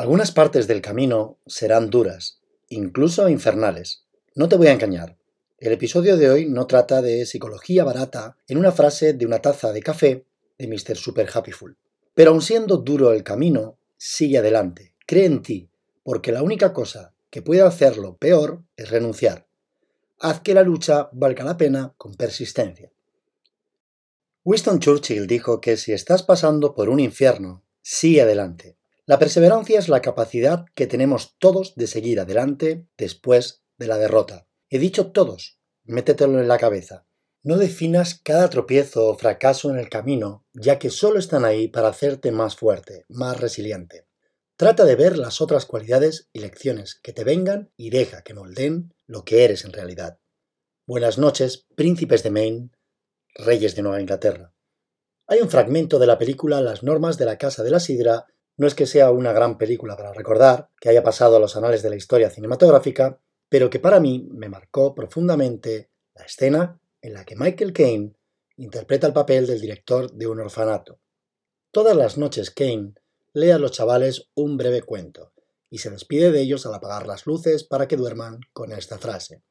Algunas partes del camino serán duras, incluso infernales. No te voy a engañar. El episodio de hoy no trata de psicología barata en una frase de una taza de café de Mr. Super Happyful. Pero aun siendo duro el camino, sigue adelante, cree en ti, porque la única cosa que puede hacerlo peor es renunciar. Haz que la lucha valga la pena con persistencia. Winston Churchill dijo que si estás pasando por un infierno, sigue adelante. La perseverancia es la capacidad que tenemos todos de seguir adelante después de la derrota. He dicho todos, métetelo en la cabeza. No definas cada tropiezo o fracaso en el camino, ya que solo están ahí para hacerte más fuerte, más resiliente. Trata de ver las otras cualidades y lecciones que te vengan y deja que moldeen lo que eres en realidad. Buenas noches, príncipes de Maine, reyes de Nueva Inglaterra. Hay un fragmento de la película Las normas de la Casa de la Sidra. No es que sea una gran película para recordar, que haya pasado a los anales de la historia cinematográfica, pero que para mí me marcó profundamente la escena en la que Michael Caine interpreta el papel del director de un orfanato. Todas las noches Caine lee a los chavales un breve cuento y se despide de ellos al apagar las luces para que duerman con esta frase.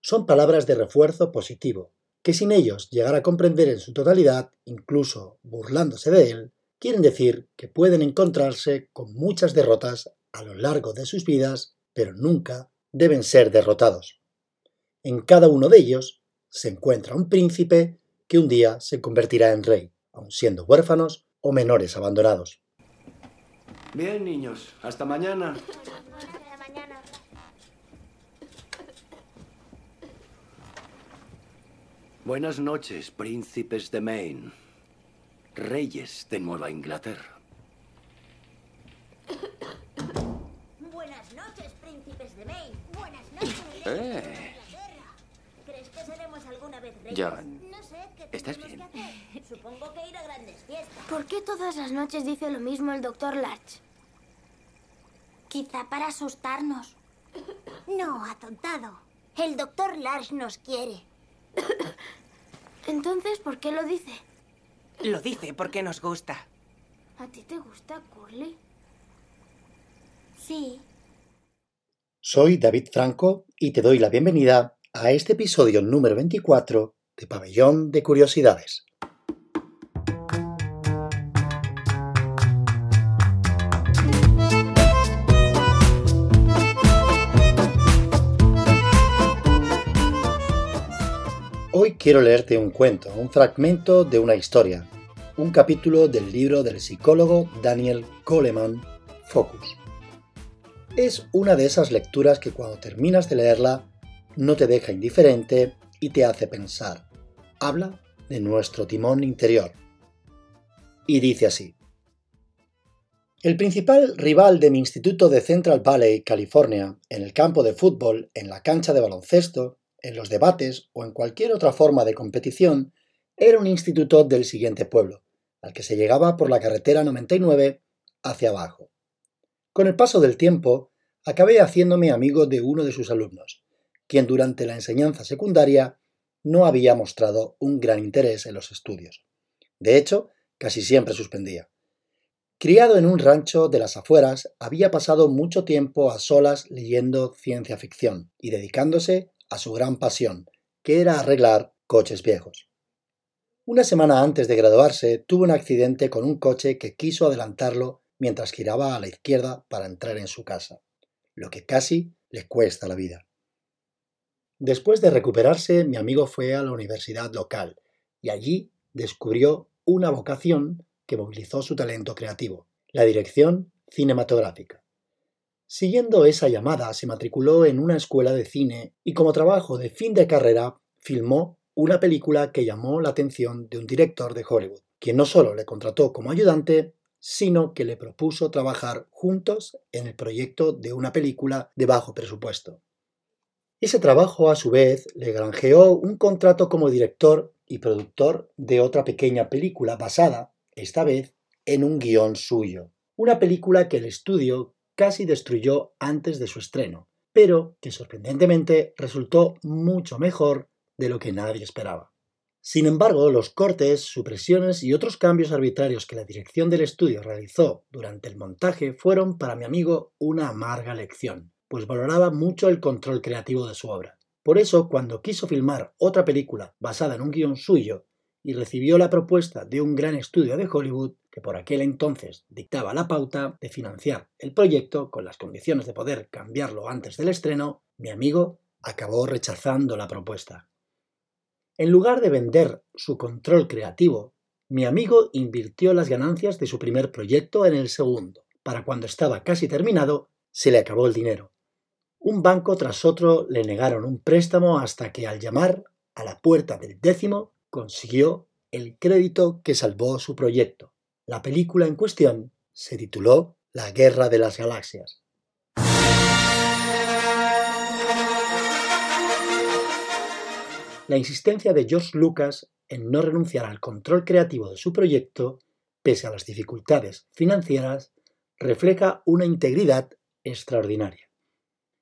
Son palabras de refuerzo positivo, que sin ellos llegar a comprender en su totalidad, incluso burlándose de él, quieren decir que pueden encontrarse con muchas derrotas a lo largo de sus vidas, pero nunca deben ser derrotados. En cada uno de ellos se encuentra un príncipe que un día se convertirá en rey, aun siendo huérfanos o menores abandonados. Bien, niños, hasta mañana. Buenas noches, príncipes de Maine, reyes de Nueva Inglaterra. Eh. ¿Crees que seremos alguna vez reyes? John, no sé, ¿estás bien? Supongo que ir a grandes fiestas. ¿Por qué todas las noches dice lo mismo el doctor Larch? Quizá para asustarnos. No, atontado. El doctor Larch nos quiere. Entonces, ¿por qué lo dice? Lo dice porque nos gusta. ¿A ti te gusta Curly? Sí. Soy David Franco y te doy la bienvenida a este episodio número 24 de Pabellón de Curiosidades. Quiero leerte un cuento, un fragmento de una historia, un capítulo del libro del psicólogo Daniel Goleman, Focus es una de esas lecturas que cuando terminas de leerla no te deja indiferente y te hace pensar. Habla de nuestro timón interior. Y dice así. El principal rival de mi instituto de Central Valley, California, en el campo de fútbol, en la cancha de baloncesto, en los debates o en cualquier otra forma de competición, era un instituto del siguiente pueblo, al que se llegaba por la carretera 99 hacia abajo. Con el paso del tiempo, acabé haciéndome amigo de uno de sus alumnos, quien durante la enseñanza secundaria no había mostrado un gran interés en los estudios. De hecho, casi siempre suspendía. Criado en un rancho de las afueras, había pasado mucho tiempo a solas leyendo ciencia ficción y dedicándose a su gran pasión, que era arreglar coches viejos. Una semana antes de graduarse tuvo un accidente con un coche que quiso adelantarlo mientras giraba a la izquierda para entrar en su casa, lo que casi le cuesta la vida. Después de recuperarse, mi amigo fue a la universidad local y allí descubrió una vocación que movilizó su talento creativo, la dirección cinematográfica. Siguiendo esa llamada, se matriculó en una escuela de cine y como trabajo de fin de carrera filmó una película que llamó la atención de un director de Hollywood, quien no solo le contrató como ayudante, sino que le propuso trabajar juntos en el proyecto de una película de bajo presupuesto. Ese trabajo, a su vez, le granjeó un contrato como director y productor de otra pequeña película basada, esta vez, en un guion suyo. Una película que el estudio casi destruyó antes de su estreno, pero que sorprendentemente resultó mucho mejor de lo que nadie esperaba. Sin embargo, los cortes, supresiones y otros cambios arbitrarios que la dirección del estudio realizó durante el montaje fueron para mi amigo una amarga lección, pues valoraba mucho el control creativo de su obra. Por eso, cuando quiso filmar otra película basada en un guion suyo y recibió la propuesta de un gran estudio de Hollywood, que por aquel entonces dictaba la pauta de financiar el proyecto con las condiciones de poder cambiarlo antes del estreno, mi amigo acabó rechazando la propuesta. En lugar de vender su control creativo, mi amigo invirtió las ganancias de su primer proyecto en el segundo. Para cuando estaba casi terminado, se le acabó el dinero. Un banco tras otro le negaron un préstamo hasta que al llamar a la puerta del décimo consiguió el crédito que salvó su proyecto. La película en cuestión se tituló La Guerra de las Galaxias. La insistencia de George Lucas en no renunciar al control creativo de su proyecto, pese a las dificultades financieras, refleja una integridad extraordinaria.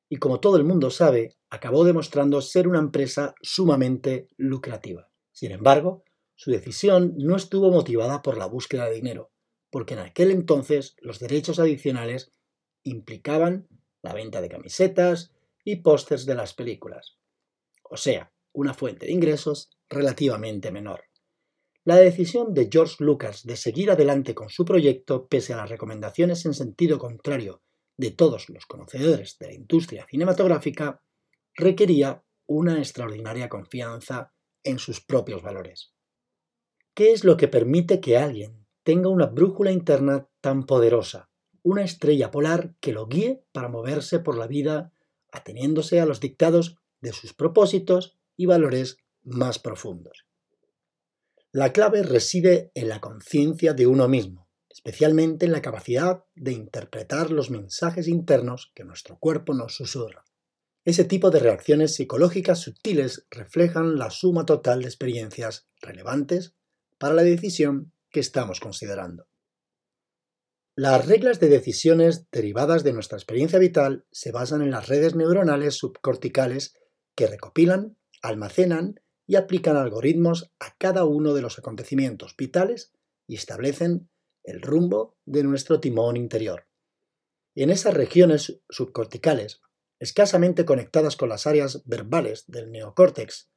Y como todo el mundo sabe, acabó demostrando ser una empresa sumamente lucrativa. Sin embargo, su decisión no estuvo motivada por la búsqueda de dinero, porque en aquel entonces los derechos adicionales implicaban la venta de camisetas y pósters de las películas. O sea, una fuente de ingresos relativamente menor. La decisión de George Lucas de seguir adelante con su proyecto, pese a las recomendaciones en sentido contrario de todos los conocedores de la industria cinematográfica, requería una extraordinaria confianza en sus propios valores. ¿Qué es lo que permite que alguien tenga una brújula interna tan poderosa, una estrella polar que lo guíe para moverse por la vida ateniéndose a los dictados de sus propósitos y valores más profundos. La clave reside en la conciencia de uno mismo, especialmente en la capacidad de interpretar los mensajes internos que nuestro cuerpo nos susurra. Ese tipo de reacciones psicológicas sutiles reflejan la suma total de experiencias relevantes para la decisión que estamos considerando. Las reglas de decisiones derivadas de nuestra experiencia vital se basan en las redes neuronales subcorticales que recopilan almacenan y aplican algoritmos a cada uno de los acontecimientos vitales y establecen el rumbo de nuestro timón interior. En esas regiones subcorticales, escasamente conectadas con las áreas verbales del neocórtex,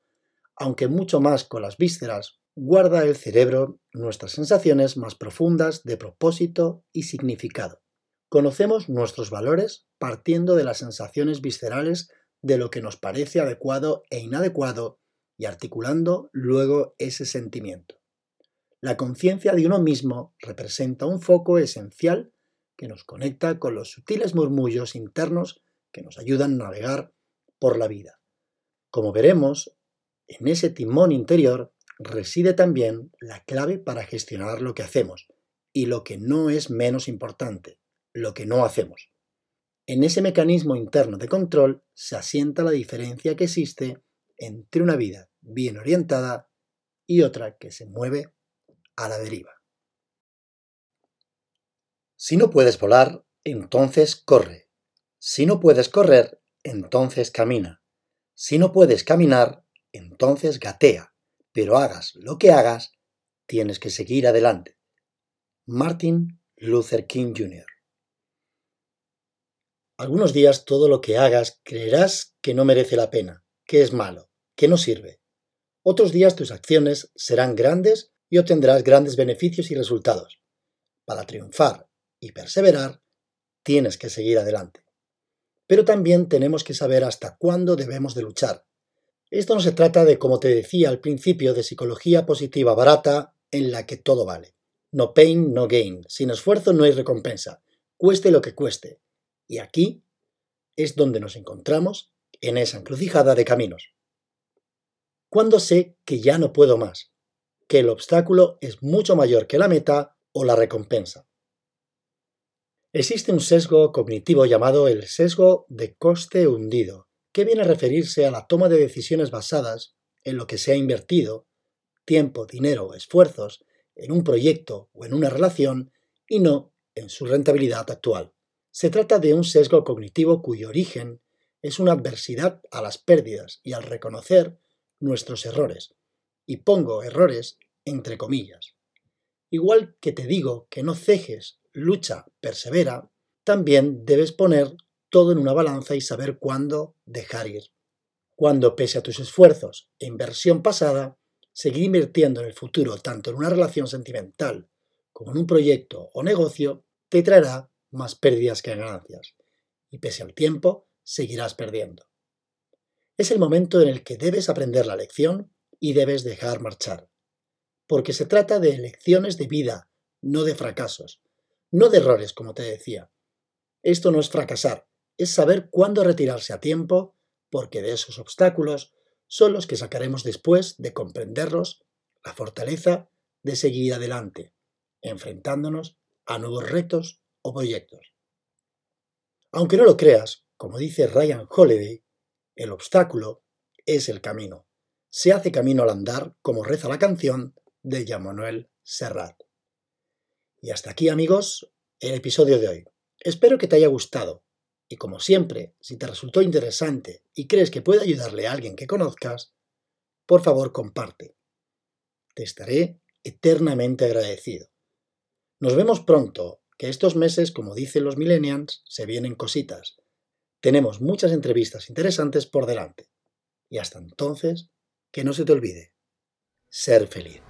aunque mucho más con las vísceras, guarda el cerebro nuestras sensaciones más profundas de propósito y significado. Conocemos nuestros valores partiendo de las sensaciones viscerales de lo que nos parece adecuado e inadecuado y articulando luego ese sentimiento. La conciencia de uno mismo representa un foco esencial que nos conecta con los sutiles murmullos internos que nos ayudan a navegar por la vida. Como veremos, en ese timón interior reside también la clave para gestionar lo que hacemos y lo que no es menos importante, lo que no hacemos. En ese mecanismo interno de control se asienta la diferencia que existe entre una vida bien orientada y otra que se mueve a la deriva. Si no puedes volar, entonces corre. Si no puedes correr, entonces camina. Si no puedes caminar, entonces gatea. Pero hagas lo que hagas, tienes que seguir adelante. Martin Luther King Jr. Algunos días todo lo que hagas creerás que no merece la pena, que es malo, que no sirve. Otros días tus acciones serán grandes y obtendrás grandes beneficios y resultados. Para triunfar y perseverar, tienes que seguir adelante. Pero también tenemos que saber hasta cuándo debemos de luchar. Esto no se trata de, como te decía al principio, de psicología positiva barata en la que todo vale. No pain, no gain. Sin esfuerzo no hay recompensa. Cueste lo que cueste. Y aquí es donde nos encontramos en esa encrucijada de caminos. Cuando sé que ya no puedo más, que el obstáculo es mucho mayor que la meta o la recompensa. Existe un sesgo cognitivo llamado el sesgo de coste hundido, que viene a referirse a la toma de decisiones basadas en lo que se ha invertido, tiempo, dinero esfuerzos, en un proyecto o en una relación y no en su rentabilidad actual. Se trata de un sesgo cognitivo cuyo origen es una adversidad a las pérdidas y al reconocer nuestros errores, Y pongo errores entre comillas. Igual que te digo que no cejes, lucha, persevera, también debes poner todo en una balanza y saber cuándo dejar ir. Cuando, pese a tus esfuerzos e inversión pasada, seguir invirtiendo en el futuro tanto en una relación sentimental como en un proyecto o negocio, te traerá más pérdidas que ganancias. Y pese al tiempo, seguirás perdiendo. Es el momento en el que debes aprender la lección y debes dejar marchar. Porque se trata de lecciones de vida, no de fracasos, no de errores, como te decía. Esto no es fracasar, es saber cuándo retirarse a tiempo, porque de esos obstáculos son los que sacaremos después de comprenderlos la fortaleza de seguir adelante, enfrentándonos a nuevos retos o proyectos. Aunque no lo creas, como dice Ryan Holiday, el obstáculo es el camino. Se hace camino al andar, como reza la canción de Jean Manuel Serrat. Y hasta aquí, amigos, el episodio de hoy. Espero que te haya gustado. Y como siempre, si te resultó interesante y crees que puede ayudarle a alguien que conozcas, por favor comparte. Te estaré eternamente agradecido. Nos vemos pronto, que estos meses, como dicen los millennials, se vienen cositas. Tenemos muchas entrevistas interesantes por delante. Y hasta entonces, que no se te olvide, ser feliz.